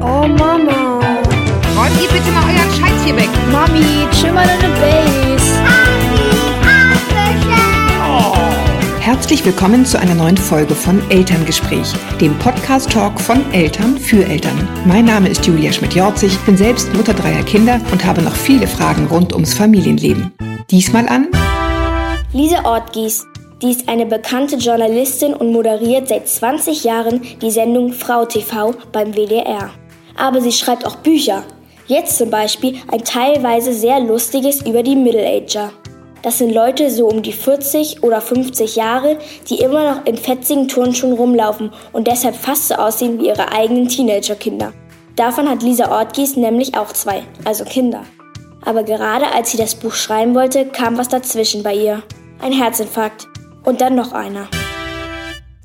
Oh Mama. Räumt ihr bitte mal euren Scheiß hier weg. Mami, chill mal deine Base. Herzlich willkommen zu einer neuen Folge von Elterngespräch, dem Podcast-Talk von Eltern für Eltern. Mein Name ist Julia Schmidt-Jorzig, bin selbst Mutter dreier Kinder und habe noch viele Fragen rund ums Familienleben. Diesmal an Lisa Ortgies. Die ist eine bekannte Journalistin und moderiert seit 20 Jahren die Sendung Frau TV beim WDR. Aber sie schreibt auch Bücher. Jetzt zum Beispiel ein teilweise sehr lustiges über die Middle-Ager. Das sind Leute so um die 40 oder 50 Jahre, die immer noch in fetzigen Turnschuhen rumlaufen und deshalb fast so aussehen wie ihre eigenen Teenagerkinder. Davon hat Lisa Ortgies nämlich auch zwei, also Kinder. Aber gerade als sie das Buch schreiben wollte, kam was dazwischen bei ihr. Ein Herzinfarkt. Und dann noch einer.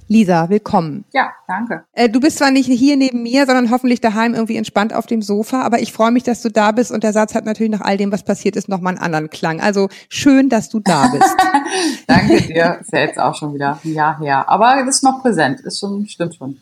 Lisa, willkommen. Ja, danke. Äh, du bist zwar nicht hier neben mir, sondern hoffentlich daheim irgendwie entspannt auf dem Sofa, aber ich freue mich, dass du da bist und der Satz hat natürlich nach all dem, was passiert ist, nochmal einen anderen Klang. Also schön, dass du da bist. danke dir. Ist ja jetzt auch schon wieder ein Jahr her. Aber es ist noch präsent. Ist schon, stimmt schon.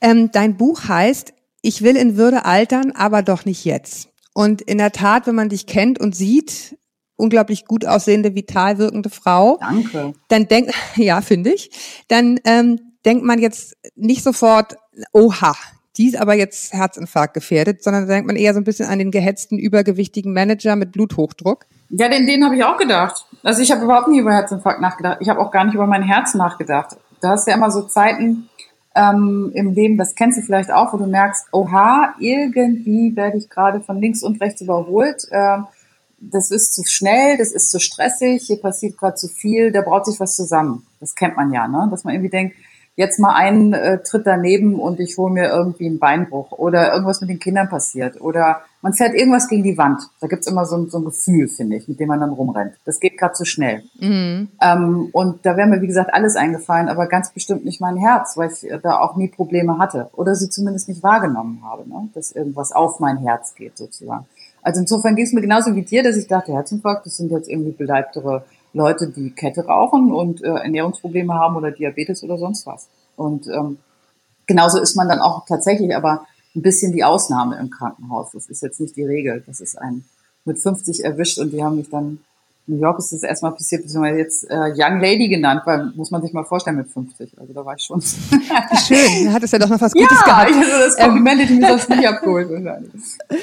Ähm, dein Buch heißt Ich will in Würde altern, aber doch nicht jetzt. Und in der Tat, wenn man dich kennt und sieht, unglaublich gut aussehende, vital wirkende Frau. Danke. Dann denkt, ja, finde ich, dann ähm, denkt man jetzt nicht sofort, oha, die ist aber jetzt Herzinfarkt gefährdet, sondern denkt man eher so ein bisschen an den gehetzten, übergewichtigen Manager mit Bluthochdruck. Ja, den, den habe ich auch gedacht. Also ich habe überhaupt nie über Herzinfarkt nachgedacht. Ich habe auch gar nicht über mein Herz nachgedacht. Da hast du ja immer so Zeiten ähm, im Leben, das kennst du vielleicht auch, wo du merkst, oha, irgendwie werde ich gerade von links und rechts überholt. Ähm, das ist zu schnell, das ist zu stressig, hier passiert gerade zu viel, da braucht sich was zusammen. Das kennt man ja, ne? Dass man irgendwie denkt, jetzt mal einen äh, Tritt daneben und ich hole mir irgendwie einen Beinbruch oder irgendwas mit den Kindern passiert oder man fährt irgendwas gegen die Wand. Da gibt's immer so, ein, so ein Gefühl, finde ich, mit dem man dann rumrennt. Das geht gerade zu schnell. Mhm. Ähm, und da wäre mir, wie gesagt, alles eingefallen, aber ganz bestimmt nicht mein Herz, weil ich da auch nie Probleme hatte oder sie zumindest nicht wahrgenommen habe, ne? dass irgendwas auf mein Herz geht sozusagen. Also insofern ging es mir genauso wie dir, dass ich dachte, Herzinfarkt, das sind jetzt irgendwie beleibtere Leute, die Kette rauchen und äh, Ernährungsprobleme haben oder Diabetes oder sonst was. Und ähm, genauso ist man dann auch tatsächlich aber ein bisschen die Ausnahme im Krankenhaus. Das ist jetzt nicht die Regel. Das ist ein mit 50 erwischt und die haben mich dann New York ist das erstmal passiert, beziehungsweise jetzt äh, Young Lady genannt, weil muss man sich mal vorstellen mit 50. Also da war ich schon. Schön, da hat es ja doch noch was Gutes ja, gehabt. Ja, also das Kompliment hätte ich mir sonst nicht abgeholt.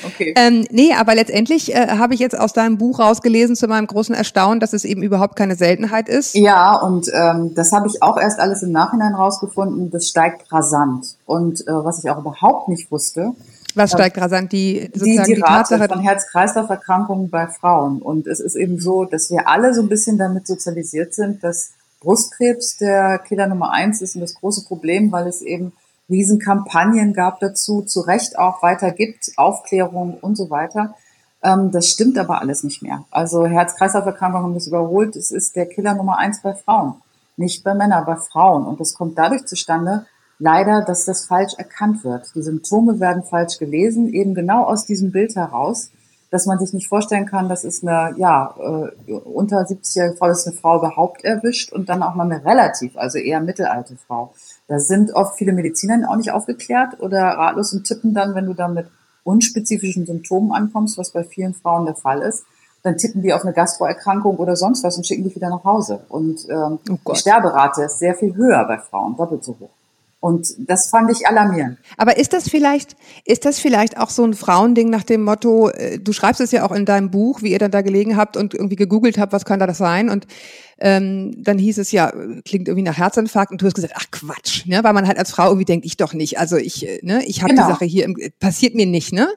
Okay. Ähm, nee, aber letztendlich äh, habe ich jetzt aus deinem Buch rausgelesen zu meinem großen Erstaunen, dass es eben überhaupt keine Seltenheit ist. Ja, und ähm, das habe ich auch erst alles im Nachhinein rausgefunden. Das steigt rasant. Und äh, was ich auch überhaupt nicht wusste, was steigt rasant? Die, sozusagen die, die, die Rate Tatsache von Herz-Kreislauf-Erkrankungen bei Frauen. Und es ist eben so, dass wir alle so ein bisschen damit sozialisiert sind, dass Brustkrebs der Killer Nummer eins ist und das große Problem, weil es eben Riesenkampagnen gab dazu, zu Recht auch weiter gibt, Aufklärung und so weiter. Ähm, das stimmt aber alles nicht mehr. Also Herz-Kreislauf-Erkrankungen haben das überholt. Es ist der Killer Nummer eins bei Frauen. Nicht bei Männern, bei Frauen. Und das kommt dadurch zustande, leider, dass das falsch erkannt wird. Die Symptome werden falsch gelesen, eben genau aus diesem Bild heraus, dass man sich nicht vorstellen kann, das ist eine, ja, äh, unter 70-jährige Frau, das ist eine Frau überhaupt erwischt und dann auch noch eine relativ, also eher mittelalte Frau. Da sind oft viele Mediziner auch nicht aufgeklärt oder ratlos und tippen dann, wenn du dann mit unspezifischen Symptomen ankommst, was bei vielen Frauen der Fall ist, dann tippen die auf eine Gastroerkrankung oder sonst was und schicken dich wieder nach Hause. Und ähm, oh die Sterberate ist sehr viel höher bei Frauen, doppelt so hoch. Und das fand ich alarmierend. Aber ist das vielleicht, ist das vielleicht auch so ein Frauending nach dem Motto, äh, du schreibst es ja auch in deinem Buch, wie ihr dann da gelegen habt und irgendwie gegoogelt habt, was kann da das sein? Und ähm, dann hieß es ja, klingt irgendwie nach Herzinfarkt und du hast gesagt, ach Quatsch, ne? weil man halt als Frau irgendwie denkt, ich doch nicht. Also ich, äh, ne, ich habe genau. die Sache hier, im, passiert mir nicht, ne?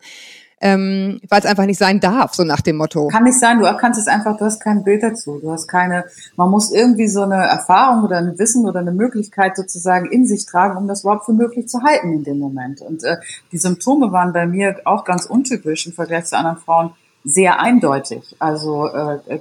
Ähm, weil es einfach nicht sein darf, so nach dem Motto. Kann nicht sein, du kannst es einfach, du hast kein Bild dazu, du hast keine, man muss irgendwie so eine Erfahrung oder ein Wissen oder eine Möglichkeit sozusagen in sich tragen, um das überhaupt für möglich zu halten in dem Moment. Und äh, die Symptome waren bei mir auch ganz untypisch im Vergleich zu anderen Frauen sehr eindeutig. Also äh, äh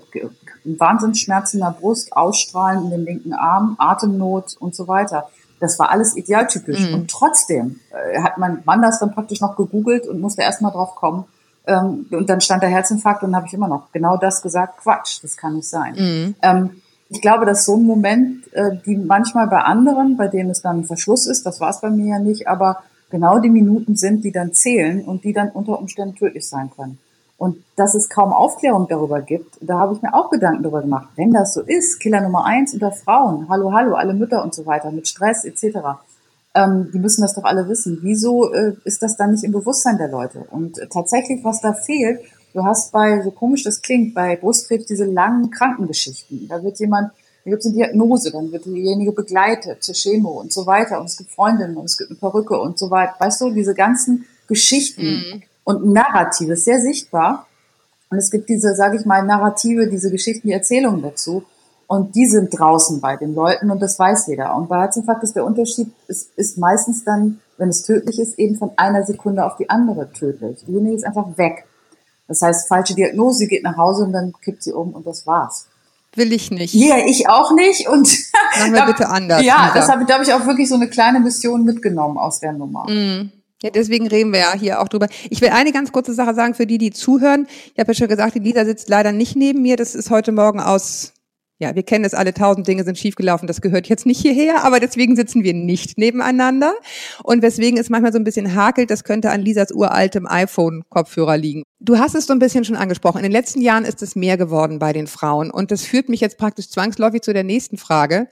Wahnsinnsschmerzen in der Brust, Ausstrahlen in den linken Arm, Atemnot und so weiter. Das war alles idealtypisch. Mhm. Und trotzdem äh, hat mein Mann das dann praktisch noch gegoogelt und musste erst mal drauf kommen. Ähm, und dann stand der Herzinfarkt und dann habe ich immer noch genau das gesagt, Quatsch, das kann nicht sein. Mhm. Ähm, ich glaube, dass so ein Moment, äh, die manchmal bei anderen, bei denen es dann ein Verschluss ist, das war es bei mir ja nicht, aber genau die Minuten sind, die dann zählen und die dann unter Umständen tödlich sein können. Und dass es kaum Aufklärung darüber gibt, da habe ich mir auch Gedanken darüber gemacht. Wenn das so ist, Killer Nummer eins unter Frauen, hallo, hallo, alle Mütter und so weiter, mit Stress etc., ähm, die müssen das doch alle wissen. Wieso äh, ist das dann nicht im Bewusstsein der Leute? Und äh, tatsächlich, was da fehlt, du hast bei, so komisch das klingt, bei Brustkrebs diese langen Krankengeschichten. Da wird jemand, da gibt es eine Diagnose, dann wird diejenige begleitet zur Chemo und so weiter. Und es gibt Freundinnen und es gibt eine Perücke und so weiter. Weißt du, diese ganzen Geschichten. Mhm und Narrative, ist sehr sichtbar. Und es gibt diese, sage ich mal, Narrative, diese Geschichten, die Erzählungen dazu. Und die sind draußen bei den Leuten und das weiß jeder. Und bei Herzinfarkt ist der Unterschied, es ist meistens dann, wenn es tödlich ist, eben von einer Sekunde auf die andere tödlich. Diejenige ist einfach weg. Das heißt, falsche Diagnose, geht nach Hause und dann kippt sie um und das war's. Will ich nicht. Ja, ich auch nicht. Und Machen wir bitte anders. Ja, das habe ich, glaube ich, auch wirklich so eine kleine Mission mitgenommen aus der Nummer. Mm. Ja, deswegen reden wir ja hier auch drüber. Ich will eine ganz kurze Sache sagen für die, die zuhören. Ich habe ja schon gesagt, die Lisa sitzt leider nicht neben mir. Das ist heute Morgen aus, ja, wir kennen es alle, tausend Dinge sind schiefgelaufen. Das gehört jetzt nicht hierher, aber deswegen sitzen wir nicht nebeneinander. Und weswegen es manchmal so ein bisschen hakelt, das könnte an Lisas uraltem iPhone-Kopfhörer liegen. Du hast es so ein bisschen schon angesprochen. In den letzten Jahren ist es mehr geworden bei den Frauen. Und das führt mich jetzt praktisch zwangsläufig zu der nächsten Frage.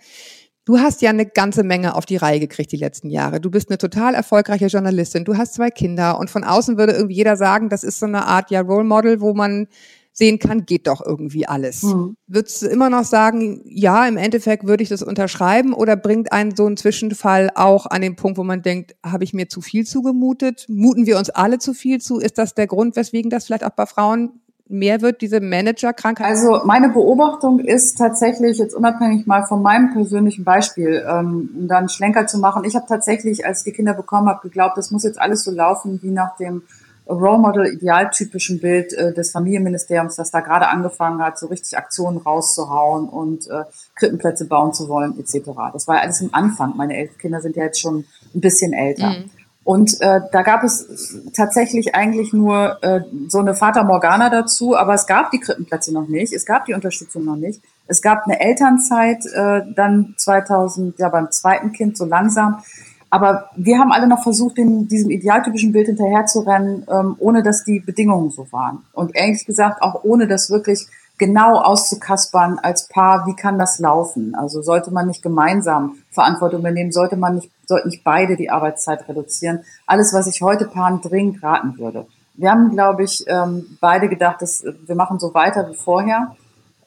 Du hast ja eine ganze Menge auf die Reihe gekriegt die letzten Jahre. Du bist eine total erfolgreiche Journalistin. Du hast zwei Kinder und von außen würde irgendwie jeder sagen, das ist so eine Art ja Role Model, wo man sehen kann, geht doch irgendwie alles. Mhm. Würdest du immer noch sagen, ja, im Endeffekt würde ich das unterschreiben oder bringt einen so ein Zwischenfall auch an den Punkt, wo man denkt, habe ich mir zu viel zugemutet? Muten wir uns alle zu viel zu? Ist das der Grund, weswegen das vielleicht auch bei Frauen mehr wird, diese Managerkrankheit? Also meine Beobachtung ist tatsächlich, jetzt unabhängig mal von meinem persönlichen Beispiel, ähm, um dann Schlenker zu machen, ich habe tatsächlich, als ich die Kinder bekommen habe, geglaubt, das muss jetzt alles so laufen wie nach dem Role Model idealtypischen Bild äh, des Familienministeriums, das da gerade angefangen hat, so richtig Aktionen rauszuhauen und äh, Krippenplätze bauen zu wollen, etc. Das war ja alles im Anfang. Meine elf Kinder sind ja jetzt schon ein bisschen älter. Mhm. Und äh, da gab es tatsächlich eigentlich nur äh, so eine Fata Morgana dazu, aber es gab die Krippenplätze noch nicht, es gab die Unterstützung noch nicht. Es gab eine Elternzeit äh, dann 2000, ja beim zweiten Kind so langsam. Aber wir haben alle noch versucht, in diesem idealtypischen Bild hinterherzurennen, ähm, ohne dass die Bedingungen so waren. Und ehrlich gesagt auch ohne das wirklich genau auszukaspern als Paar, wie kann das laufen? Also sollte man nicht gemeinsam Verantwortung übernehmen, sollte man nicht, sollten nicht beide die Arbeitszeit reduzieren. Alles, was ich heute Paaren dringend raten würde. Wir haben, glaube ich, ähm, beide gedacht, dass wir machen so weiter wie vorher.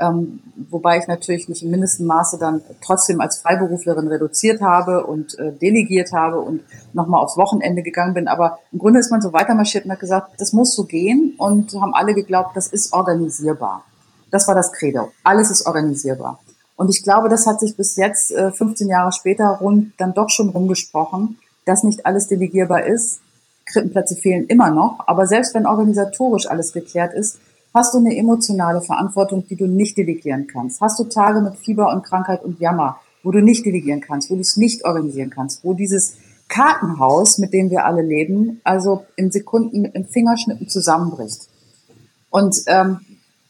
Ähm, wobei ich natürlich nicht im mindesten Maße dann trotzdem als Freiberuflerin reduziert habe und äh, delegiert habe und nochmal aufs Wochenende gegangen bin. Aber im Grunde ist man so weitermarschiert und hat gesagt, das muss so gehen und haben alle geglaubt, das ist organisierbar. Das war das Credo. Alles ist organisierbar. Und ich glaube, das hat sich bis jetzt, äh, 15 Jahre später, rund dann doch schon rumgesprochen, dass nicht alles delegierbar ist. Krippenplätze fehlen immer noch. Aber selbst wenn organisatorisch alles geklärt ist, hast du eine emotionale Verantwortung, die du nicht delegieren kannst. Hast du Tage mit Fieber und Krankheit und Jammer, wo du nicht delegieren kannst, wo du es nicht organisieren kannst, wo dieses Kartenhaus, mit dem wir alle leben, also in Sekunden mit einem Fingerschnippen zusammenbricht. Und ähm,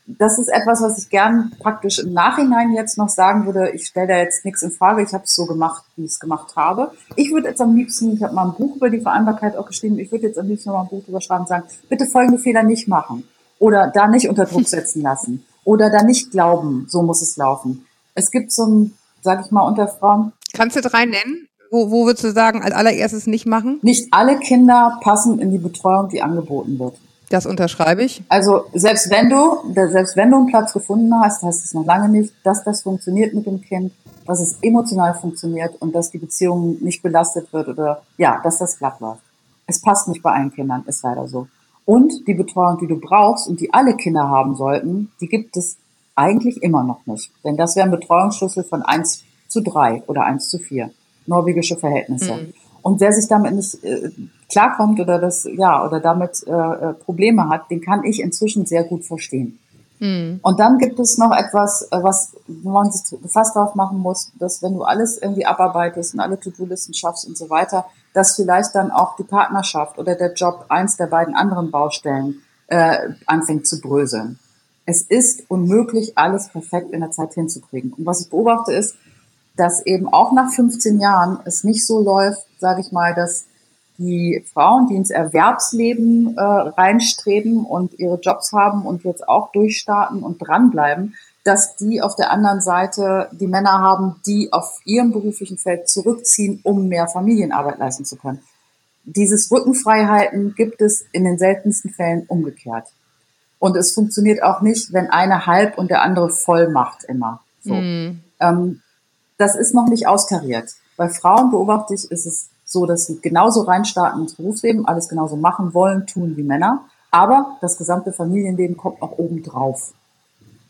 das ist etwas, was ich gern praktisch im Nachhinein jetzt noch sagen würde. Ich stelle da jetzt nichts in Frage. Ich habe es so gemacht, wie ich es gemacht habe. Ich würde jetzt am liebsten, ich habe mal ein Buch über die Vereinbarkeit auch geschrieben, ich würde jetzt am liebsten mal ein Buch drüber schreiben und sagen, bitte folgende Fehler nicht machen. Oder da nicht unter Druck setzen lassen. Oder da nicht glauben, so muss es laufen. Es gibt so ein, sag ich mal, unter Frauen. Kannst du drei nennen? Wo, wo würdest du sagen, als allererstes nicht machen? Nicht alle Kinder passen in die Betreuung, die angeboten wird. Das unterschreibe ich. Also selbst wenn du, selbst wenn du einen Platz gefunden hast, heißt es noch lange nicht, dass das funktioniert mit dem Kind, dass es emotional funktioniert und dass die Beziehung nicht belastet wird oder ja, dass das glatt läuft. Es passt nicht bei allen Kindern, ist leider so. Und die Betreuung, die du brauchst und die alle Kinder haben sollten, die gibt es eigentlich immer noch nicht. Denn das wäre ein Betreuungsschlüssel von eins zu drei oder eins zu vier Norwegische Verhältnisse. Mhm. Und wer sich damit nicht äh, klarkommt oder das, ja, oder damit äh, äh, Probleme hat, den kann ich inzwischen sehr gut verstehen. Mhm. Und dann gibt es noch etwas, äh, was man sich fast drauf machen muss, dass wenn du alles irgendwie abarbeitest und alle To-Do-Listen schaffst und so weiter, dass vielleicht dann auch die Partnerschaft oder der Job eins der beiden anderen Baustellen äh, anfängt zu bröseln. Es ist unmöglich, alles perfekt in der Zeit hinzukriegen. Und was ich beobachte ist, dass eben auch nach 15 Jahren es nicht so läuft, sage ich mal, dass die Frauen, die ins Erwerbsleben äh, reinstreben und ihre Jobs haben und jetzt auch durchstarten und dranbleiben, dass die auf der anderen Seite die Männer haben, die auf ihrem beruflichen Feld zurückziehen, um mehr Familienarbeit leisten zu können. Dieses Rückenfreihalten gibt es in den seltensten Fällen umgekehrt. Und es funktioniert auch nicht, wenn eine halb und der andere voll macht immer. So. Mm. Ähm, das ist noch nicht austariert. Bei Frauen beobachte ich, ist es so, dass sie genauso reinstarten ins Berufsleben, alles genauso machen wollen, tun wie Männer. Aber das gesamte Familienleben kommt noch oben drauf.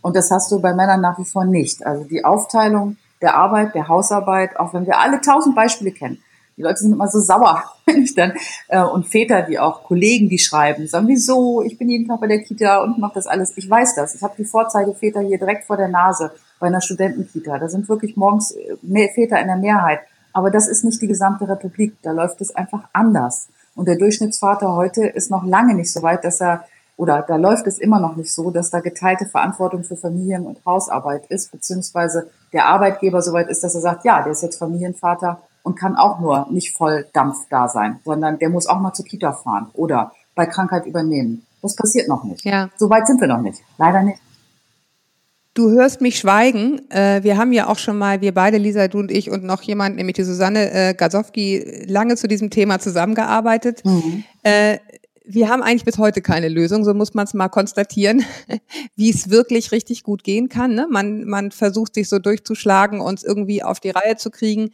Und das hast du bei Männern nach wie vor nicht. Also die Aufteilung der Arbeit, der Hausarbeit, auch wenn wir alle tausend Beispiele kennen. Die Leute sind immer so sauer, wenn ich dann, äh, und Väter, die auch Kollegen, die schreiben, sagen, wieso, ich bin jeden Tag bei der Kita und mache das alles. Ich weiß das. Ich habe die Vorzeigeväter hier direkt vor der Nase bei einer Studentenkita. Da sind wirklich morgens äh, mehr Väter in der Mehrheit. Aber das ist nicht die gesamte Republik. Da läuft es einfach anders. Und der Durchschnittsvater heute ist noch lange nicht so weit, dass er oder da läuft es immer noch nicht so, dass da geteilte Verantwortung für Familien- und Hausarbeit ist, beziehungsweise der Arbeitgeber so weit ist, dass er sagt, ja, der ist jetzt Familienvater und kann auch nur nicht voll Dampf da sein, sondern der muss auch mal zur Kita fahren oder bei Krankheit übernehmen. Das passiert noch nicht. Ja. So weit sind wir noch nicht. Leider nicht. Du hörst mich schweigen. Äh, wir haben ja auch schon mal, wir beide, Lisa, du und ich und noch jemand, nämlich die Susanne äh, Gazowski, lange zu diesem Thema zusammengearbeitet. Mhm. Äh, wir haben eigentlich bis heute keine Lösung, so muss man es mal konstatieren, wie es wirklich richtig gut gehen kann. Ne? Man, man versucht sich so durchzuschlagen, uns irgendwie auf die Reihe zu kriegen,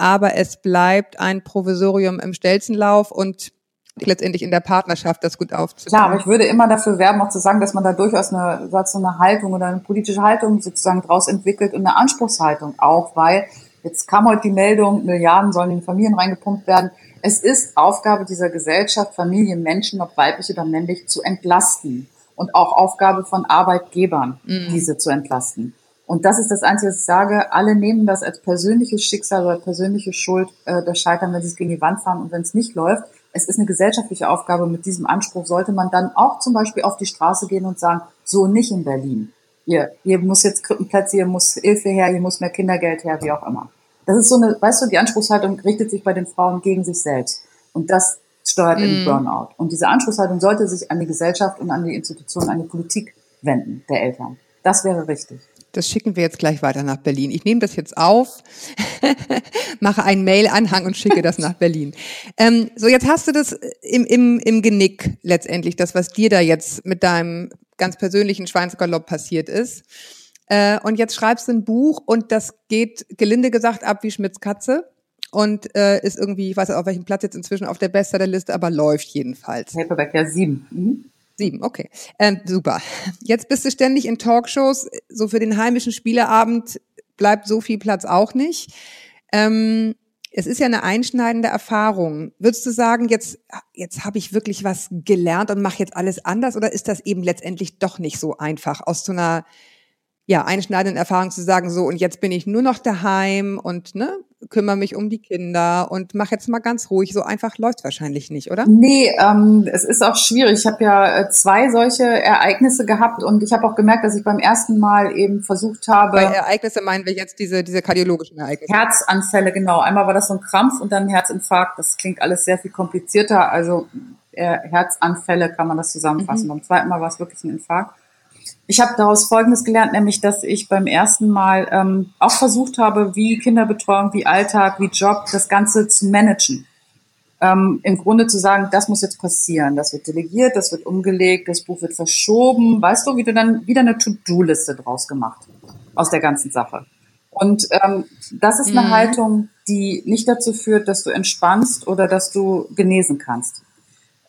aber es bleibt ein Provisorium im Stelzenlauf und letztendlich in der Partnerschaft das gut aufzunehmen. Klar, aber ich würde immer dafür werben, auch zu sagen, dass man da durchaus eine, so eine Haltung oder eine politische Haltung sozusagen draus entwickelt und eine Anspruchshaltung auch, weil jetzt kam heute die Meldung, Milliarden sollen in Familien reingepumpt werden. Es ist Aufgabe dieser Gesellschaft, Familien, Menschen, ob weiblich oder männlich, zu entlasten. Und auch Aufgabe von Arbeitgebern, mhm. diese zu entlasten. Und das ist das Einzige, was ich sage. Alle nehmen das als persönliches Schicksal oder persönliche Schuld, äh, das Scheitern, wenn sie es gegen die Wand fahren und wenn es nicht läuft. Es ist eine gesellschaftliche Aufgabe. Mit diesem Anspruch sollte man dann auch zum Beispiel auf die Straße gehen und sagen, so nicht in Berlin. Hier, hier muss jetzt Krippenplätze, hier muss Hilfe her, hier muss mehr Kindergeld her, wie auch immer. Das ist so eine, weißt du, die Anspruchshaltung richtet sich bei den Frauen gegen sich selbst. Und das steuert mm. in den mhm. Burnout. Und diese Anspruchshaltung sollte sich an die Gesellschaft und an die Institutionen, an die Politik wenden, der Eltern. Das wäre richtig. Das schicken wir jetzt gleich weiter nach Berlin. Ich nehme das jetzt auf, mache einen Mail-Anhang und schicke das nach Berlin. Ähm, so, jetzt hast du das im, im, im Genick letztendlich, das, was dir da jetzt mit deinem ganz persönlichen Schweinsgalopp passiert ist. Äh, und jetzt schreibst du ein Buch und das geht gelinde gesagt ab wie Schmidts Katze und äh, ist irgendwie, ich weiß nicht, auf welchem Platz jetzt inzwischen auf der Bestsellerliste, aber läuft jedenfalls. Paperback, ja, sieben. Mhm. Sieben, okay. Ähm, super. Jetzt bist du ständig in Talkshows. So für den heimischen Spieleabend bleibt so viel Platz auch nicht. Ähm, es ist ja eine einschneidende Erfahrung. Würdest du sagen, jetzt, jetzt habe ich wirklich was gelernt und mache jetzt alles anders oder ist das eben letztendlich doch nicht so einfach, aus so einer ja, einschneidenden Erfahrung zu sagen, so und jetzt bin ich nur noch daheim und ne, kümmere mich um die Kinder und mache jetzt mal ganz ruhig. So einfach läuft wahrscheinlich nicht, oder? Nee, ähm, es ist auch schwierig. Ich habe ja äh, zwei solche Ereignisse gehabt und ich habe auch gemerkt, dass ich beim ersten Mal eben versucht habe. Bei Ereignisse meinen wir jetzt diese, diese kardiologischen Ereignisse. Herzanfälle, genau. Einmal war das so ein Krampf und dann ein Herzinfarkt. Das klingt alles sehr viel komplizierter. Also äh, Herzanfälle kann man das zusammenfassen. Mhm. Beim zweiten Mal war es wirklich ein Infarkt. Ich habe daraus Folgendes gelernt, nämlich dass ich beim ersten Mal ähm, auch versucht habe, wie Kinderbetreuung, wie Alltag, wie Job, das Ganze zu managen. Ähm, Im Grunde zu sagen, das muss jetzt passieren, das wird delegiert, das wird umgelegt, das Buch wird verschoben, weißt du, wie du dann wieder eine To-Do-Liste draus gemacht aus der ganzen Sache. Und ähm, das ist eine mhm. Haltung, die nicht dazu führt, dass du entspannst oder dass du genesen kannst.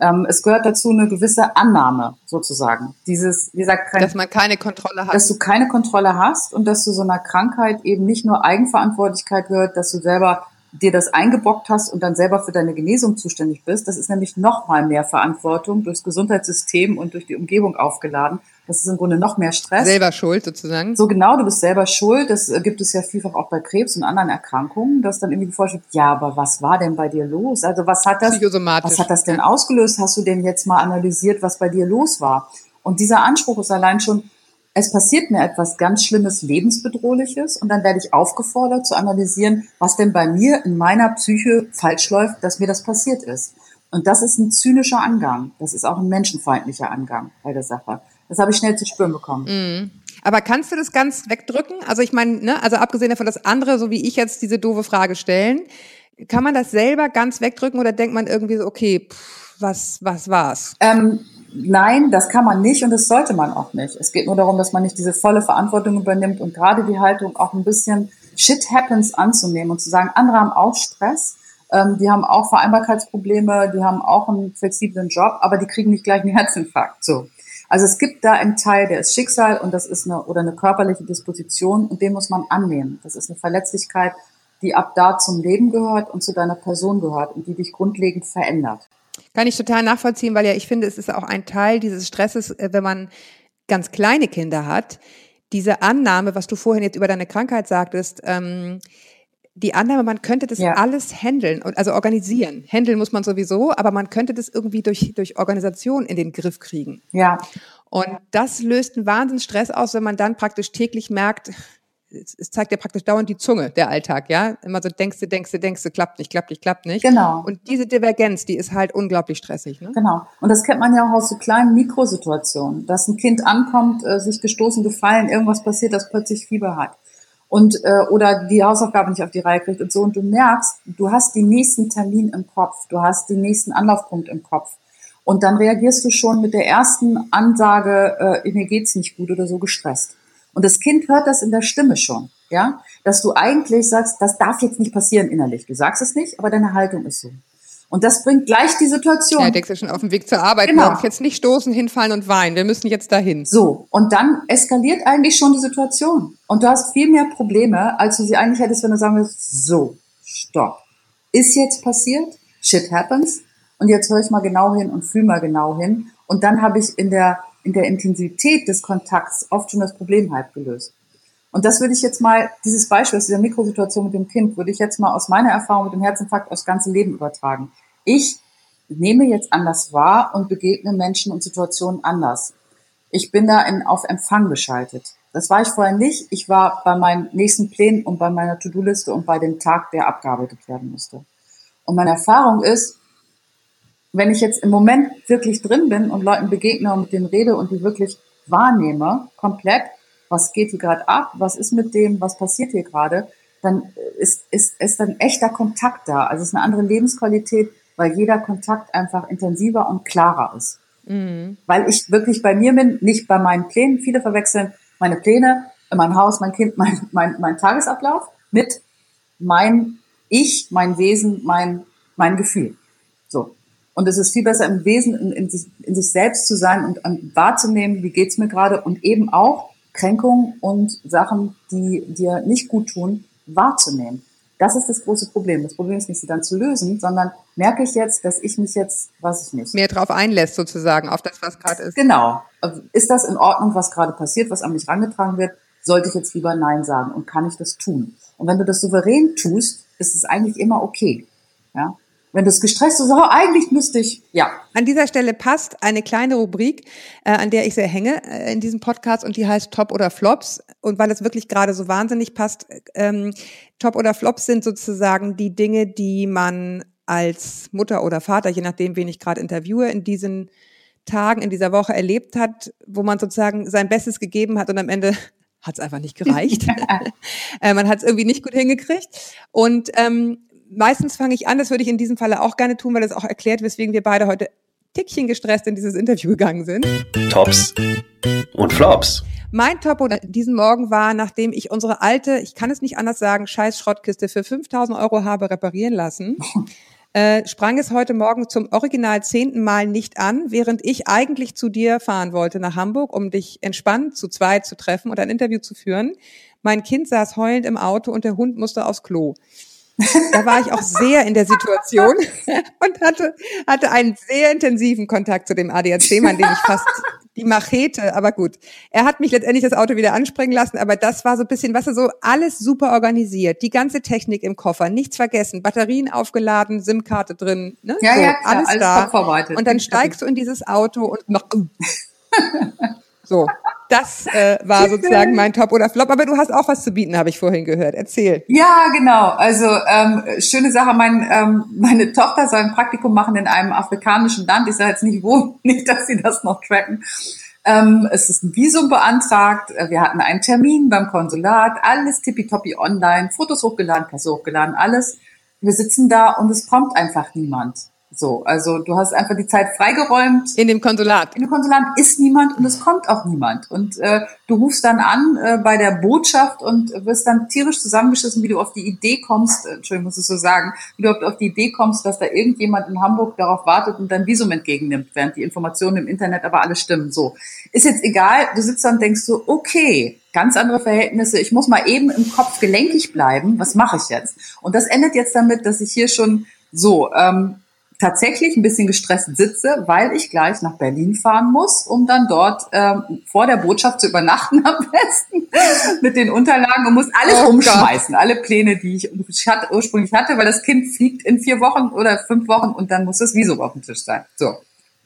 Ähm, es gehört dazu eine gewisse Annahme sozusagen. Dieses, wie gesagt, dass man keine Kontrolle hat. Dass du keine Kontrolle hast und dass du so einer Krankheit eben nicht nur Eigenverantwortlichkeit gehört, dass du selber dir das eingebockt hast und dann selber für deine Genesung zuständig bist. Das ist nämlich noch mal mehr Verantwortung durchs Gesundheitssystem und durch die Umgebung aufgeladen. Das ist im Grunde noch mehr Stress. Selber schuld sozusagen. So genau, du bist selber schuld. Das äh, gibt es ja vielfach auch bei Krebs und anderen Erkrankungen, dass dann irgendwie geforscht wird, ja, aber was war denn bei dir los? Also was hat das, was hat das denn ausgelöst? Hast du denn jetzt mal analysiert, was bei dir los war? Und dieser Anspruch ist allein schon es passiert mir etwas ganz Schlimmes, Lebensbedrohliches und dann werde ich aufgefordert zu analysieren, was denn bei mir in meiner Psyche falsch läuft, dass mir das passiert ist. Und das ist ein zynischer Angang. Das ist auch ein menschenfeindlicher Angang bei der Sache. Das habe ich schnell zu spüren bekommen. Mhm. Aber kannst du das ganz wegdrücken? Also ich meine, ne, also abgesehen davon, dass andere, so wie ich jetzt diese doofe Frage stellen, kann man das selber ganz wegdrücken oder denkt man irgendwie so, okay, pff, was, was war's? Ähm, nein, das kann man nicht und das sollte man auch nicht. Es geht nur darum, dass man nicht diese volle Verantwortung übernimmt und gerade die Haltung auch ein bisschen Shit happens anzunehmen und zu sagen, andere haben auch Stress, ähm, die haben auch Vereinbarkeitsprobleme, die haben auch einen flexiblen Job, aber die kriegen nicht gleich einen Herzinfarkt. So. Also es gibt da einen Teil, der ist Schicksal und das ist eine oder eine körperliche Disposition und den muss man annehmen. Das ist eine Verletzlichkeit, die ab da zum Leben gehört und zu deiner Person gehört und die dich grundlegend verändert. Kann ich total nachvollziehen, weil ja ich finde, es ist auch ein Teil dieses Stresses, äh, wenn man ganz kleine Kinder hat, diese Annahme, was du vorhin jetzt über deine Krankheit sagtest, ähm, die Annahme, man könnte das ja. alles handeln und also organisieren. Handeln muss man sowieso, aber man könnte das irgendwie durch, durch Organisation in den Griff kriegen. Ja. Und das löst einen Wahnsinns Stress aus, wenn man dann praktisch täglich merkt, es zeigt ja praktisch dauernd die Zunge, der Alltag, ja. Immer so denkst du, denkst du, denkst du, klappt nicht, klappt nicht, klappt nicht. Genau. Und diese Divergenz, die ist halt unglaublich stressig, ne? Genau. Und das kennt man ja auch aus so kleinen Mikrosituationen, dass ein Kind ankommt, äh, sich gestoßen, gefallen, irgendwas passiert, das plötzlich Fieber hat und äh, oder die Hausaufgabe nicht auf die Reihe kriegt und so und du merkst, du hast den nächsten Termin im Kopf, du hast den nächsten Anlaufpunkt im Kopf und dann reagierst du schon mit der ersten Ansage, äh, mir geht's nicht gut oder so gestresst. Und das Kind hört das in der Stimme schon, ja, dass du eigentlich sagst, das darf jetzt nicht passieren innerlich. Du sagst es nicht, aber deine Haltung ist so. Und das bringt gleich die Situation. Ja, denkst du schon auf dem Weg zur Arbeit. Genau. Jetzt nicht stoßen, hinfallen und weinen. Wir müssen jetzt dahin. So. Und dann eskaliert eigentlich schon die Situation. Und du hast viel mehr Probleme, als du sie eigentlich hättest, wenn du sagen würdest, so, stopp. Ist jetzt passiert? Shit happens. Und jetzt höre ich mal genau hin und fühle mal genau hin. Und dann habe ich in der, in der Intensität des Kontakts oft schon das Problem halt gelöst. Und das würde ich jetzt mal, dieses Beispiel aus dieser Mikrosituation mit dem Kind, würde ich jetzt mal aus meiner Erfahrung mit dem Herzinfarkt aufs ganze Leben übertragen. Ich nehme jetzt anders wahr und begegne Menschen und Situationen anders. Ich bin da in, auf Empfang geschaltet. Das war ich vorher nicht. Ich war bei meinen nächsten Plänen und bei meiner To-Do-Liste und bei dem Tag, der abgearbeitet werden musste. Und meine Erfahrung ist, wenn ich jetzt im Moment wirklich drin bin und Leuten begegne und mit denen rede und die wirklich wahrnehme, komplett, was geht hier gerade ab, was ist mit dem, was passiert hier gerade, dann ist, ist, ist dann echter Kontakt da. Also es ist eine andere Lebensqualität, weil jeder Kontakt einfach intensiver und klarer ist. Mhm. Weil ich wirklich bei mir bin, nicht bei meinen Plänen. Viele verwechseln meine Pläne, mein Haus, mein Kind, mein, mein, mein Tagesablauf mit mein Ich, mein Wesen, mein, mein Gefühl. So. Und es ist viel besser im Wesen, in, in, sich, in sich selbst zu sein und um, wahrzunehmen, wie geht's mir gerade und eben auch Kränkungen und Sachen, die dir nicht gut tun, wahrzunehmen. Das ist das große Problem. Das Problem ist nicht, sie dann zu lösen, sondern merke ich jetzt, dass ich mich jetzt, weiß ich nicht. Mehr drauf einlässt sozusagen, auf das, was gerade ist. Genau. Ist das in Ordnung, was gerade passiert, was an mich rangetragen wird? Sollte ich jetzt lieber Nein sagen? Und kann ich das tun? Und wenn du das souverän tust, ist es eigentlich immer okay. Ja? Wenn du es gestresst so, oh, eigentlich müsste ich, ja. An dieser Stelle passt eine kleine Rubrik, äh, an der ich sehr hänge äh, in diesem Podcast und die heißt Top oder Flops. Und weil es wirklich gerade so wahnsinnig passt, ähm, Top oder Flops sind sozusagen die Dinge, die man als Mutter oder Vater, je nachdem, wen ich gerade interviewe, in diesen Tagen, in dieser Woche erlebt hat, wo man sozusagen sein Bestes gegeben hat und am Ende hat es einfach nicht gereicht. äh, man hat es irgendwie nicht gut hingekriegt. Und ähm, meistens fange ich an, das würde ich in diesem Falle auch gerne tun, weil es auch erklärt, weswegen wir beide heute Tickchen gestresst in dieses Interview gegangen sind. Tops und Flops. Mein Top diesen Morgen war, nachdem ich unsere alte, ich kann es nicht anders sagen, scheiß Schrottkiste für 5000 Euro habe reparieren lassen, äh, sprang es heute Morgen zum original zehnten Mal nicht an, während ich eigentlich zu dir fahren wollte nach Hamburg, um dich entspannt zu zweit zu treffen und ein Interview zu führen. Mein Kind saß heulend im Auto und der Hund musste aufs Klo. Da war ich auch sehr in der Situation und hatte, hatte einen sehr intensiven Kontakt zu dem ADAC-Mann, den ich fast die Machete, aber gut. Er hat mich letztendlich das Auto wieder anspringen lassen, aber das war so ein bisschen, was er so alles super organisiert. Die ganze Technik im Koffer, nichts vergessen, Batterien aufgeladen, SIM-Karte drin, ne? Ja, so, ja, klar, alles, alles da. Und dann steigst du in dieses Auto und noch, so. Das äh, war sozusagen mein Top oder Flop. Aber du hast auch was zu bieten, habe ich vorhin gehört. Erzähl. Ja, genau. Also ähm, schöne Sache. Mein, ähm, meine Tochter soll ein Praktikum machen in einem afrikanischen Land. Ich sage jetzt nicht wo, nicht, dass sie das noch tracken. Ähm, es ist ein Visum beantragt. Wir hatten einen Termin beim Konsulat. Alles tippitoppi online. Fotos hochgeladen, Pässe hochgeladen, alles. Wir sitzen da und es kommt einfach niemand. So, also du hast einfach die Zeit freigeräumt. In dem Konsulat. In dem Konsulat ist niemand und es kommt auch niemand. Und äh, du rufst dann an äh, bei der Botschaft und wirst dann tierisch zusammengeschissen, wie du auf die Idee kommst, äh, Entschuldigung, muss ich so sagen, wie du auf die Idee kommst, dass da irgendjemand in Hamburg darauf wartet und dein Visum entgegennimmt, während die Informationen im Internet aber alle stimmen. So, ist jetzt egal, du sitzt da und denkst so, okay, ganz andere Verhältnisse, ich muss mal eben im Kopf gelenkig bleiben, was mache ich jetzt? Und das endet jetzt damit, dass ich hier schon so, ähm, tatsächlich ein bisschen gestresst sitze, weil ich gleich nach Berlin fahren muss, um dann dort ähm, vor der Botschaft zu übernachten am besten mit den Unterlagen und muss alles oh umschmeißen, Gott. alle Pläne, die ich ursprünglich hatte, weil das Kind fliegt in vier Wochen oder fünf Wochen und dann muss das Visum auf dem Tisch sein. So,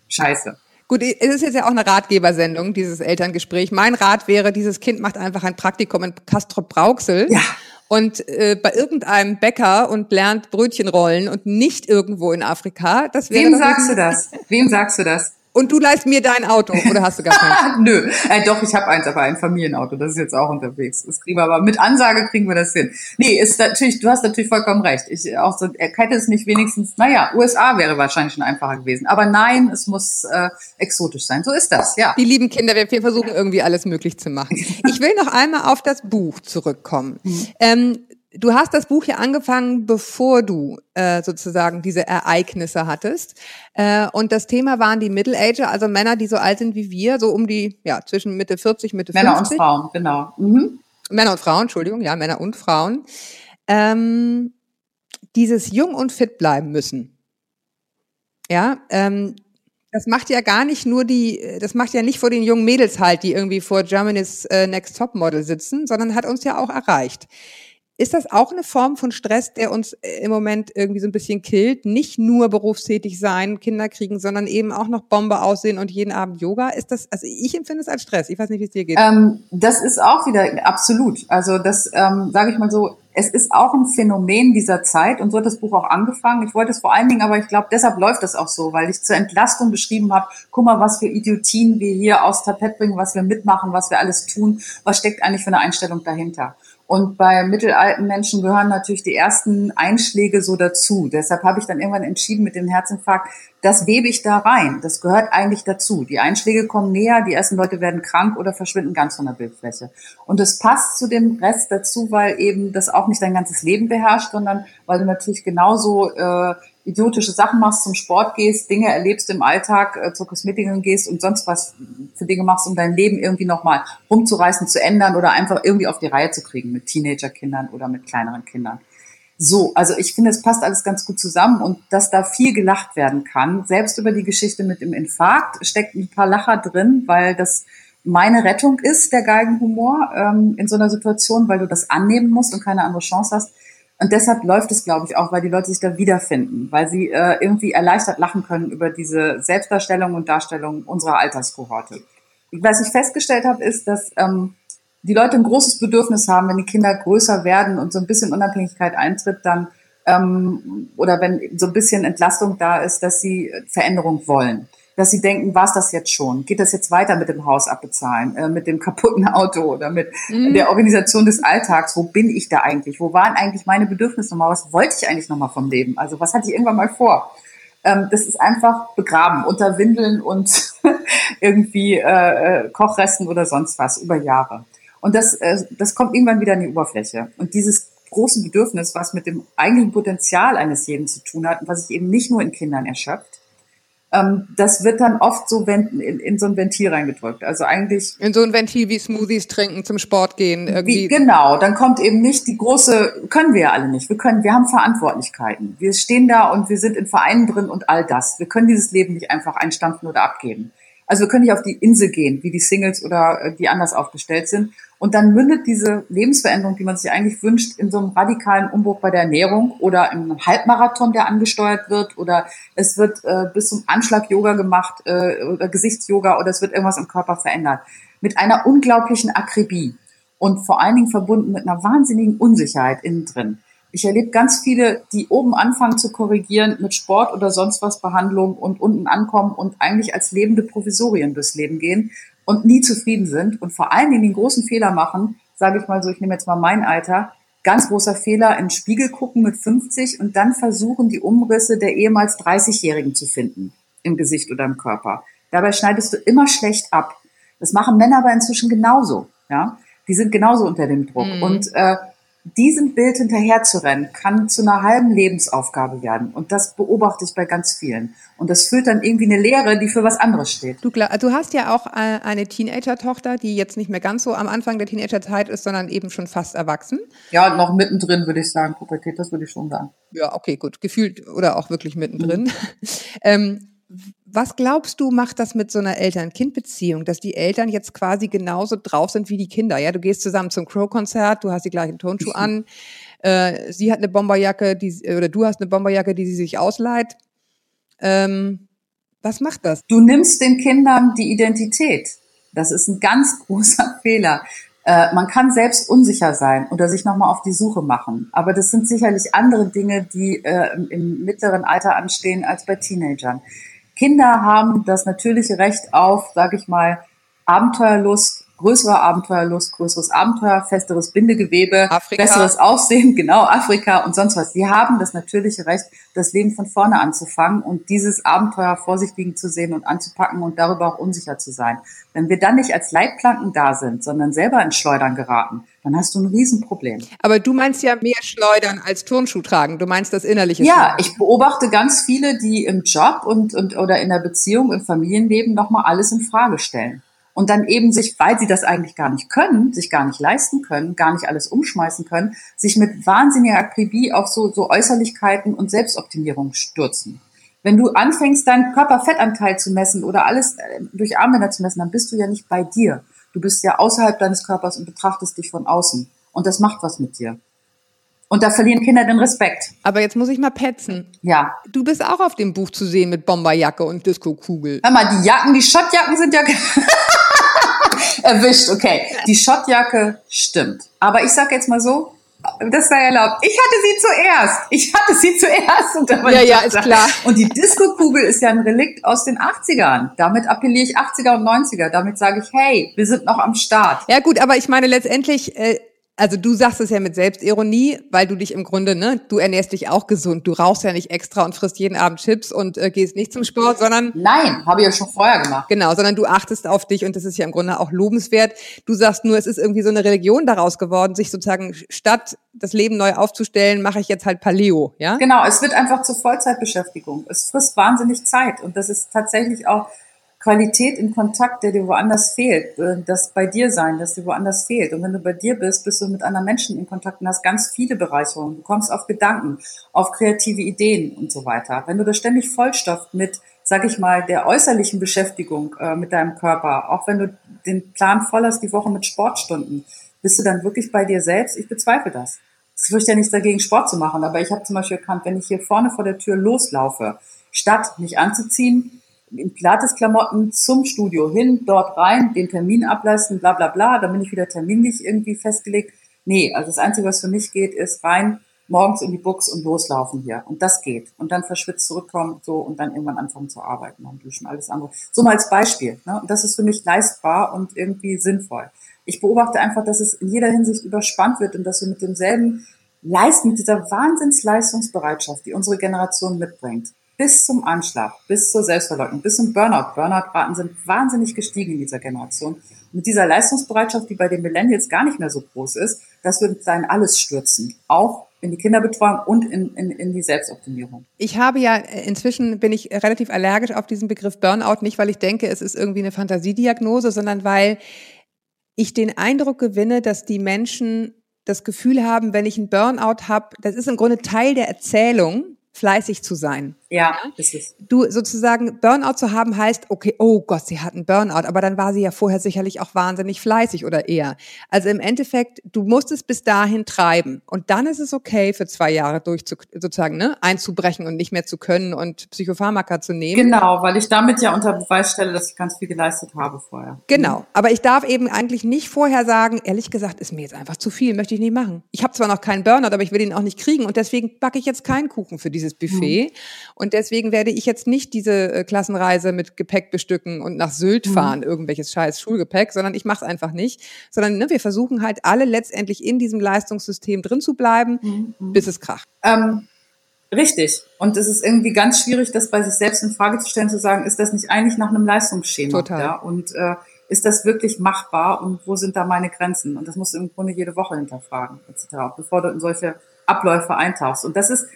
scheiße. Gut, es ist jetzt ja auch eine Ratgebersendung, dieses Elterngespräch. Mein Rat wäre, dieses Kind macht einfach ein Praktikum in Castrop Brauxel. Ja und äh, bei irgendeinem Bäcker und lernt Brötchen rollen und nicht irgendwo in Afrika. Das wäre Wem sagst du das? Wem sagst du das? Und du leist mir dein Auto oder hast du gar keins? Nö, äh, doch, ich habe eins, aber ein Familienauto. Das ist jetzt auch unterwegs. Das kriegen wir aber mit Ansage kriegen wir das hin. Nee, ist natürlich, du hast natürlich vollkommen recht. Ich auch so, er hätte es nicht wenigstens, naja, USA wäre wahrscheinlich schon einfacher gewesen. Aber nein, es muss äh, exotisch sein. So ist das, ja. Die lieben Kinder, wir versuchen irgendwie alles möglich zu machen. Ich will noch einmal auf das Buch zurückkommen. Mhm. Ähm, Du hast das Buch ja angefangen, bevor du äh, sozusagen diese Ereignisse hattest. Äh, und das Thema waren die Middle Ager, also Männer, die so alt sind wie wir, so um die, ja, zwischen Mitte 40, Mitte Männer 50. Männer und Frauen, genau. Mhm. Männer und Frauen, Entschuldigung, ja, Männer und Frauen. Ähm, dieses jung und fit bleiben müssen. Ja, ähm, das macht ja gar nicht nur die, das macht ja nicht vor den jungen Mädels halt, die irgendwie vor Germany's äh, Next Top Model sitzen, sondern hat uns ja auch erreicht. Ist das auch eine Form von Stress, der uns äh, im Moment irgendwie so ein bisschen killt? Nicht nur berufstätig sein, Kinder kriegen, sondern eben auch noch Bombe aussehen und jeden Abend Yoga? Ist das, also ich empfinde es als Stress. Ich weiß nicht, wie es dir geht. Ähm, das ist auch wieder absolut. Also das ähm, sage ich mal so, es ist auch ein Phänomen dieser Zeit und so hat das Buch auch angefangen. Ich wollte es vor allen Dingen, aber ich glaube, deshalb läuft das auch so, weil ich zur Entlastung beschrieben habe, guck mal, was für Idiotien wir hier aus Tapet bringen, was wir mitmachen, was wir alles tun, was steckt eigentlich für eine Einstellung dahinter. Und bei mittelalten Menschen gehören natürlich die ersten Einschläge so dazu. Deshalb habe ich dann irgendwann entschieden mit dem Herzinfarkt, das webe ich da rein. Das gehört eigentlich dazu. Die Einschläge kommen näher, die ersten Leute werden krank oder verschwinden ganz von der Bildfläche. Und es passt zu dem Rest dazu, weil eben das auch nicht dein ganzes Leben beherrscht, sondern weil du natürlich genauso äh, idiotische Sachen machst, zum Sport gehst, Dinge erlebst im Alltag, äh, zur Kosmetikerin gehst und sonst was für Dinge machst, um dein Leben irgendwie nochmal rumzureißen, zu ändern oder einfach irgendwie auf die Reihe zu kriegen mit Teenagerkindern oder mit kleineren Kindern. So, also ich finde, es passt alles ganz gut zusammen und dass da viel gelacht werden kann. Selbst über die Geschichte mit dem Infarkt steckt ein paar Lacher drin, weil das meine Rettung ist, der Geigenhumor ähm, in so einer Situation, weil du das annehmen musst und keine andere Chance hast. Und deshalb läuft es, glaube ich, auch, weil die Leute sich da wiederfinden, weil sie äh, irgendwie erleichtert lachen können über diese Selbstdarstellung und Darstellung unserer Alterskohorte. Was ich festgestellt habe, ist, dass ähm, die Leute ein großes Bedürfnis haben, wenn die Kinder größer werden und so ein bisschen Unabhängigkeit eintritt, dann ähm, oder wenn so ein bisschen Entlastung da ist, dass sie Veränderung wollen dass sie denken, war es das jetzt schon? Geht das jetzt weiter mit dem Haus abbezahlen, äh, mit dem kaputten Auto oder mit mhm. der Organisation des Alltags? Wo bin ich da eigentlich? Wo waren eigentlich meine Bedürfnisse nochmal? Was wollte ich eigentlich nochmal vom Leben? Also was hatte ich irgendwann mal vor? Ähm, das ist einfach begraben unter Windeln und irgendwie äh, äh, Kochresten oder sonst was über Jahre. Und das, äh, das kommt irgendwann wieder an die Oberfläche. Und dieses große Bedürfnis, was mit dem eigentlichen Potenzial eines jeden zu tun hat und was sich eben nicht nur in Kindern erschöpft, ähm, das wird dann oft so in, in, so ein Ventil reingedrückt. Also eigentlich. In so ein Ventil wie Smoothies trinken, zum Sport gehen, irgendwie. Wie, genau, dann kommt eben nicht die große, können wir ja alle nicht. Wir können, wir haben Verantwortlichkeiten. Wir stehen da und wir sind in Vereinen drin und all das. Wir können dieses Leben nicht einfach einstampfen oder abgeben. Also wir können nicht auf die Insel gehen, wie die Singles oder äh, die anders aufgestellt sind. Und dann mündet diese Lebensveränderung, die man sich eigentlich wünscht, in so einem radikalen Umbruch bei der Ernährung oder einem Halbmarathon, der angesteuert wird oder es wird äh, bis zum Anschlag Yoga gemacht äh, oder Gesichtsyoga oder es wird irgendwas im Körper verändert. Mit einer unglaublichen Akribie und vor allen Dingen verbunden mit einer wahnsinnigen Unsicherheit innen drin. Ich erlebe ganz viele, die oben anfangen zu korrigieren mit Sport oder sonst was Behandlung und unten ankommen und eigentlich als lebende Provisorien durchs Leben gehen und nie zufrieden sind und vor allen Dingen den großen Fehler machen, sage ich mal so, ich nehme jetzt mal mein Alter, ganz großer Fehler, in den Spiegel gucken mit 50 und dann versuchen, die Umrisse der ehemals 30-Jährigen zu finden im Gesicht oder im Körper. Dabei schneidest du immer schlecht ab. Das machen Männer aber inzwischen genauso. Ja, die sind genauso unter dem Druck. Mhm. Und äh, diesem Bild hinterherzurennen, kann zu einer halben Lebensaufgabe werden. Und das beobachte ich bei ganz vielen. Und das führt dann irgendwie eine Lehre, die für was anderes steht. Du, du hast ja auch äh, eine Teenager-Tochter, die jetzt nicht mehr ganz so am Anfang der Teenager-Zeit ist, sondern eben schon fast erwachsen. Ja, noch mittendrin, würde ich sagen. Pubertät, das würde ich schon sagen. Ja, okay, gut. Gefühlt oder auch wirklich mittendrin. Mhm. ähm, was glaubst du, macht das mit so einer Eltern-Kind-Beziehung, dass die Eltern jetzt quasi genauso drauf sind wie die Kinder? Ja, du gehst zusammen zum Crow-Konzert, du hast die gleichen Turnschuhe an, äh, sie hat eine Bomberjacke, die, oder du hast eine Bomberjacke, die sie sich ausleiht. Ähm, was macht das? Du nimmst den Kindern die Identität. Das ist ein ganz großer Fehler. Äh, man kann selbst unsicher sein oder sich nochmal auf die Suche machen. Aber das sind sicherlich andere Dinge, die äh, im mittleren Alter anstehen als bei Teenagern. Kinder haben das natürliche Recht auf, sage ich mal, Abenteuerlust, größere Abenteuerlust, größeres Abenteuer, festeres Bindegewebe, Afrika. besseres Aussehen, genau, Afrika und sonst was. Sie haben das natürliche Recht, das Leben von vorne anzufangen und dieses Abenteuer vorsichtig zu sehen und anzupacken und darüber auch unsicher zu sein. Wenn wir dann nicht als Leitplanken da sind, sondern selber ins Schleudern geraten, dann hast du ein Riesenproblem. Aber du meinst ja mehr Schleudern als Turnschuh tragen. Du meinst das innerliche Ja, Schleudern. ich beobachte ganz viele, die im Job und, und oder in der Beziehung, im Familienleben nochmal alles in Frage stellen und dann eben sich, weil sie das eigentlich gar nicht können, sich gar nicht leisten können, gar nicht alles umschmeißen können, sich mit wahnsinniger Akribie auf so, so Äußerlichkeiten und Selbstoptimierung stürzen. Wenn du anfängst, deinen Körperfettanteil zu messen oder alles äh, durch Armbänder zu messen, dann bist du ja nicht bei dir. Du bist ja außerhalb deines Körpers und betrachtest dich von außen. Und das macht was mit dir. Und da verlieren Kinder den Respekt. Aber jetzt muss ich mal petzen. Ja. Du bist auch auf dem Buch zu sehen mit Bomberjacke und Disco-Kugel. Hör mal, die Jacken, die Schottjacken sind ja erwischt. Okay, die Schottjacke stimmt. Aber ich sag jetzt mal so, das sei erlaubt. Ich hatte sie zuerst. Ich hatte sie zuerst. Und ja, ja, ist klar. Und die Disco-Kugel ist ja ein Relikt aus den 80ern. Damit appelliere ich 80er und 90er. Damit sage ich, hey, wir sind noch am Start. Ja gut, aber ich meine letztendlich, äh, also du sagst es ja mit Selbstironie, weil du dich im Grunde, ne, du ernährst dich auch gesund. Du rauchst ja nicht extra und frisst jeden Abend Chips und äh, gehst nicht zum Sport, sondern Nein, habe ich ja schon vorher gemacht. Genau, sondern du achtest auf dich und das ist ja im Grunde auch lobenswert. Du sagst nur, es ist irgendwie so eine Religion daraus geworden, sich sozusagen statt das Leben neu aufzustellen, mache ich jetzt halt Paleo, ja? Genau, es wird einfach zur Vollzeitbeschäftigung. Es frisst wahnsinnig Zeit und das ist tatsächlich auch Qualität in Kontakt, der dir woanders fehlt, äh, das bei dir sein, das dir woanders fehlt. Und wenn du bei dir bist, bist du mit anderen Menschen in Kontakt und hast ganz viele Bereicherungen. Du kommst auf Gedanken, auf kreative Ideen und so weiter. Wenn du das ständig vollstopft mit, sag ich mal, der äußerlichen Beschäftigung äh, mit deinem Körper, auch wenn du den Plan voll hast, die Woche mit Sportstunden, bist du dann wirklich bei dir selbst? Ich bezweifle das. Es spricht ja nichts dagegen, Sport zu machen, aber ich habe zum Beispiel erkannt, wenn ich hier vorne vor der Tür loslaufe, statt mich anzuziehen, in Pilates-Klamotten zum Studio hin, dort rein, den Termin ableisten, bla bla bla, dann bin ich wieder terminlich irgendwie festgelegt. Nee, also das Einzige, was für mich geht, ist rein, morgens in die Box und loslaufen hier. Und das geht. Und dann verschwitzt zurückkommen, so, und dann irgendwann anfangen zu arbeiten, dann duschen, alles andere. So mal als Beispiel. Ne? Und das ist für mich leistbar und irgendwie sinnvoll. Ich beobachte einfach, dass es in jeder Hinsicht überspannt wird und dass wir mit demselben Leisten, mit dieser Wahnsinnsleistungsbereitschaft, die unsere Generation mitbringt, bis zum Anschlag, bis zur Selbstverleugnung, bis zum Burnout. Burnout-Raten sind wahnsinnig gestiegen in dieser Generation. mit dieser Leistungsbereitschaft, die bei den Millennials gar nicht mehr so groß ist, das wird sein alles stürzen. Auch in die Kinderbetreuung und in, in, in die Selbstoptimierung. Ich habe ja, äh, inzwischen bin ich relativ allergisch auf diesen Begriff Burnout, nicht weil ich denke, es ist irgendwie eine Fantasiediagnose, sondern weil ich den Eindruck gewinne, dass die Menschen das Gefühl haben, wenn ich einen Burnout habe, das ist im Grunde Teil der Erzählung, fleißig zu sein. Ja, ist es. Du sozusagen Burnout zu haben heißt, okay, oh Gott, sie hat einen Burnout, aber dann war sie ja vorher sicherlich auch wahnsinnig fleißig oder eher. Also im Endeffekt, du musst es bis dahin treiben und dann ist es okay, für zwei Jahre durch sozusagen ne, einzubrechen und nicht mehr zu können und Psychopharmaka zu nehmen. Genau, weil ich damit ja unter Beweis stelle, dass ich ganz viel geleistet habe vorher. Genau, aber ich darf eben eigentlich nicht vorher sagen, ehrlich gesagt, ist mir jetzt einfach zu viel, möchte ich nicht machen. Ich habe zwar noch keinen Burnout, aber ich will ihn auch nicht kriegen und deswegen backe ich jetzt keinen Kuchen für dieses Buffet. Mhm. Und deswegen werde ich jetzt nicht diese äh, Klassenreise mit Gepäck bestücken und nach Sylt mhm. fahren, irgendwelches scheiß Schulgepäck, sondern ich mache es einfach nicht. Sondern ne, wir versuchen halt alle letztendlich in diesem Leistungssystem drin zu bleiben, mhm. bis es kracht. Ähm, richtig. Und es ist irgendwie ganz schwierig, das bei sich selbst in Frage zu stellen, zu sagen, ist das nicht eigentlich nach einem Leistungsschema? Total. Ja? Und äh, ist das wirklich machbar und wo sind da meine Grenzen? Und das musst du im Grunde jede Woche hinterfragen, etc., bevor du in solche Abläufe eintauchst. Und das ist,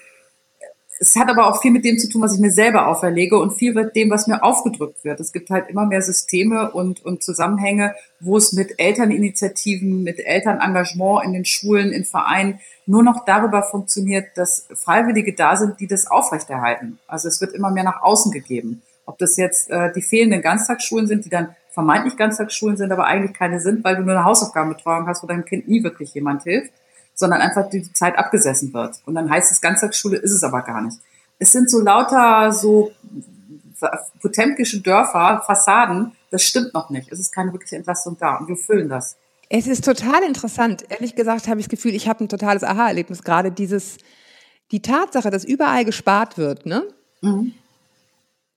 es hat aber auch viel mit dem zu tun, was ich mir selber auferlege und viel mit dem, was mir aufgedrückt wird. Es gibt halt immer mehr Systeme und, und Zusammenhänge, wo es mit Elterninitiativen, mit Elternengagement in den Schulen, in Vereinen nur noch darüber funktioniert, dass Freiwillige da sind, die das aufrechterhalten. Also es wird immer mehr nach außen gegeben. Ob das jetzt äh, die fehlenden Ganztagsschulen sind, die dann vermeintlich Ganztagsschulen sind, aber eigentlich keine sind, weil du nur eine Hausaufgabenbetreuung hast, wo deinem Kind nie wirklich jemand hilft, sondern einfach die Zeit abgesessen wird. Und dann heißt es Ganztagsschule, ist es aber gar nicht. Es sind so lauter so potemkische Dörfer, Fassaden, das stimmt noch nicht. Es ist keine wirkliche Entlastung da und wir füllen das. Es ist total interessant. Ehrlich gesagt habe ich das Gefühl, ich habe ein totales Aha-Erlebnis. Gerade dieses, die Tatsache, dass überall gespart wird, ne? Mhm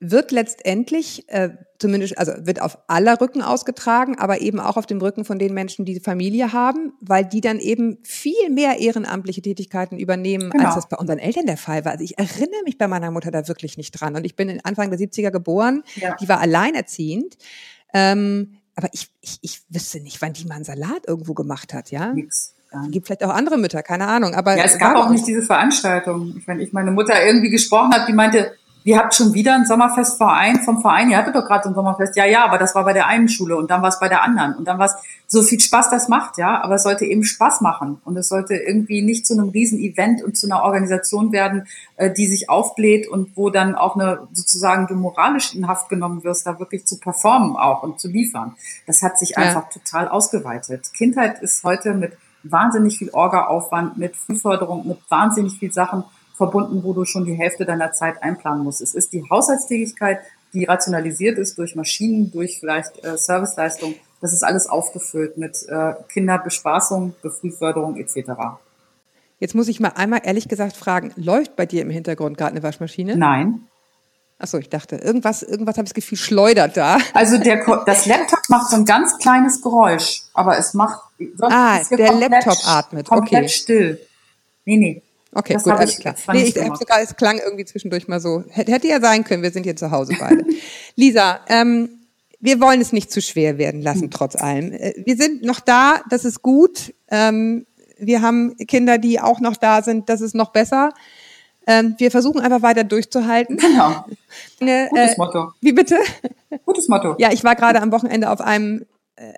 wird letztendlich, äh, zumindest, also wird auf aller Rücken ausgetragen, aber eben auch auf dem Rücken von den Menschen, die Familie haben, weil die dann eben viel mehr ehrenamtliche Tätigkeiten übernehmen, genau. als das bei unseren Eltern der Fall war. Also ich erinnere mich bei meiner Mutter da wirklich nicht dran. Und ich bin Anfang der 70er geboren, ja. die war alleinerziehend. Ähm, aber ich, ich, ich wüsste nicht, wann die mal einen Salat irgendwo gemacht hat, ja? Nix. Gibt vielleicht auch andere Mütter, keine Ahnung. Aber ja, es gab auch nicht diese Veranstaltung. Wenn ich meine Mutter irgendwie gesprochen habe, die meinte, ihr habt schon wieder ein Sommerfestverein vom Verein, ihr hattet doch gerade so ein Sommerfest. Ja, ja, aber das war bei der einen Schule und dann war es bei der anderen. Und dann war es so viel Spaß, das macht, ja, aber es sollte eben Spaß machen. Und es sollte irgendwie nicht zu einem Riesen-Event und zu einer Organisation werden, äh, die sich aufbläht und wo dann auch eine sozusagen du moralisch in Haft genommen wirst, da wirklich zu performen auch und zu liefern. Das hat sich ja. einfach total ausgeweitet. Kindheit ist heute mit wahnsinnig viel Orga-Aufwand, mit Frühförderung, mit wahnsinnig viel Sachen verbunden, wo du schon die Hälfte deiner Zeit einplanen musst. Es ist die Haushaltstätigkeit, die rationalisiert ist durch Maschinen, durch vielleicht äh, Serviceleistung. Das ist alles aufgefüllt mit äh, Kinderbespaßung, Frühförderung etc. Jetzt muss ich mal einmal ehrlich gesagt fragen, läuft bei dir im Hintergrund gerade eine Waschmaschine? Nein. Achso, ich dachte, irgendwas, irgendwas habe ich das Gefühl, schleudert da. Also der, das Laptop macht so ein ganz kleines Geräusch, aber es macht. ah, der Laptop atmet. Komplett okay. still. Nee, nee. Okay, das gut, alles klar. Nee, ich habe sogar, es klang irgendwie zwischendurch mal so. Hätte ja sein können, wir sind hier zu Hause beide. Lisa, ähm, wir wollen es nicht zu schwer werden lassen, trotz allem. Äh, wir sind noch da, das ist gut. Ähm, wir haben Kinder, die auch noch da sind, das ist noch besser. Ähm, wir versuchen einfach weiter durchzuhalten. Genau. Äh, Gutes Motto. Wie bitte? Gutes Motto. Ja, ich war gerade am Wochenende auf einem äh,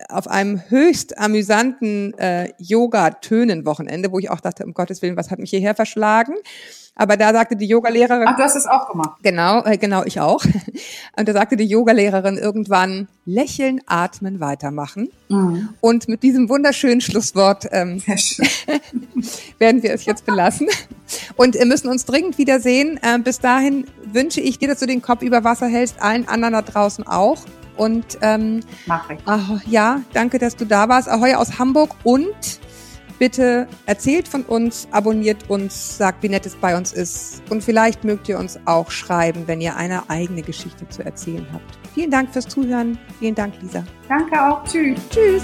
auf einem höchst amüsanten äh, Yoga-Tönen-Wochenende, wo ich auch dachte, um Gottes Willen, was hat mich hierher verschlagen? Aber da sagte die Yogalehrerin. Ach, du hast es auch gemacht. Genau, äh, genau, ich auch. Und da sagte die Yogalehrerin irgendwann, lächeln, atmen, weitermachen. Mhm. Und mit diesem wunderschönen Schlusswort ähm, werden wir es jetzt belassen. Und wir müssen uns dringend wiedersehen. Äh, bis dahin wünsche ich dir, dass du den Kopf über Wasser hältst, allen anderen da draußen auch. Und ähm, Mach ich. Ach, ja, danke, dass du da warst. Ahoi aus Hamburg und bitte erzählt von uns, abonniert uns, sagt, wie nett es bei uns ist. Und vielleicht mögt ihr uns auch schreiben, wenn ihr eine eigene Geschichte zu erzählen habt. Vielen Dank fürs Zuhören. Vielen Dank, Lisa. Danke auch. Tschüss. Tschüss.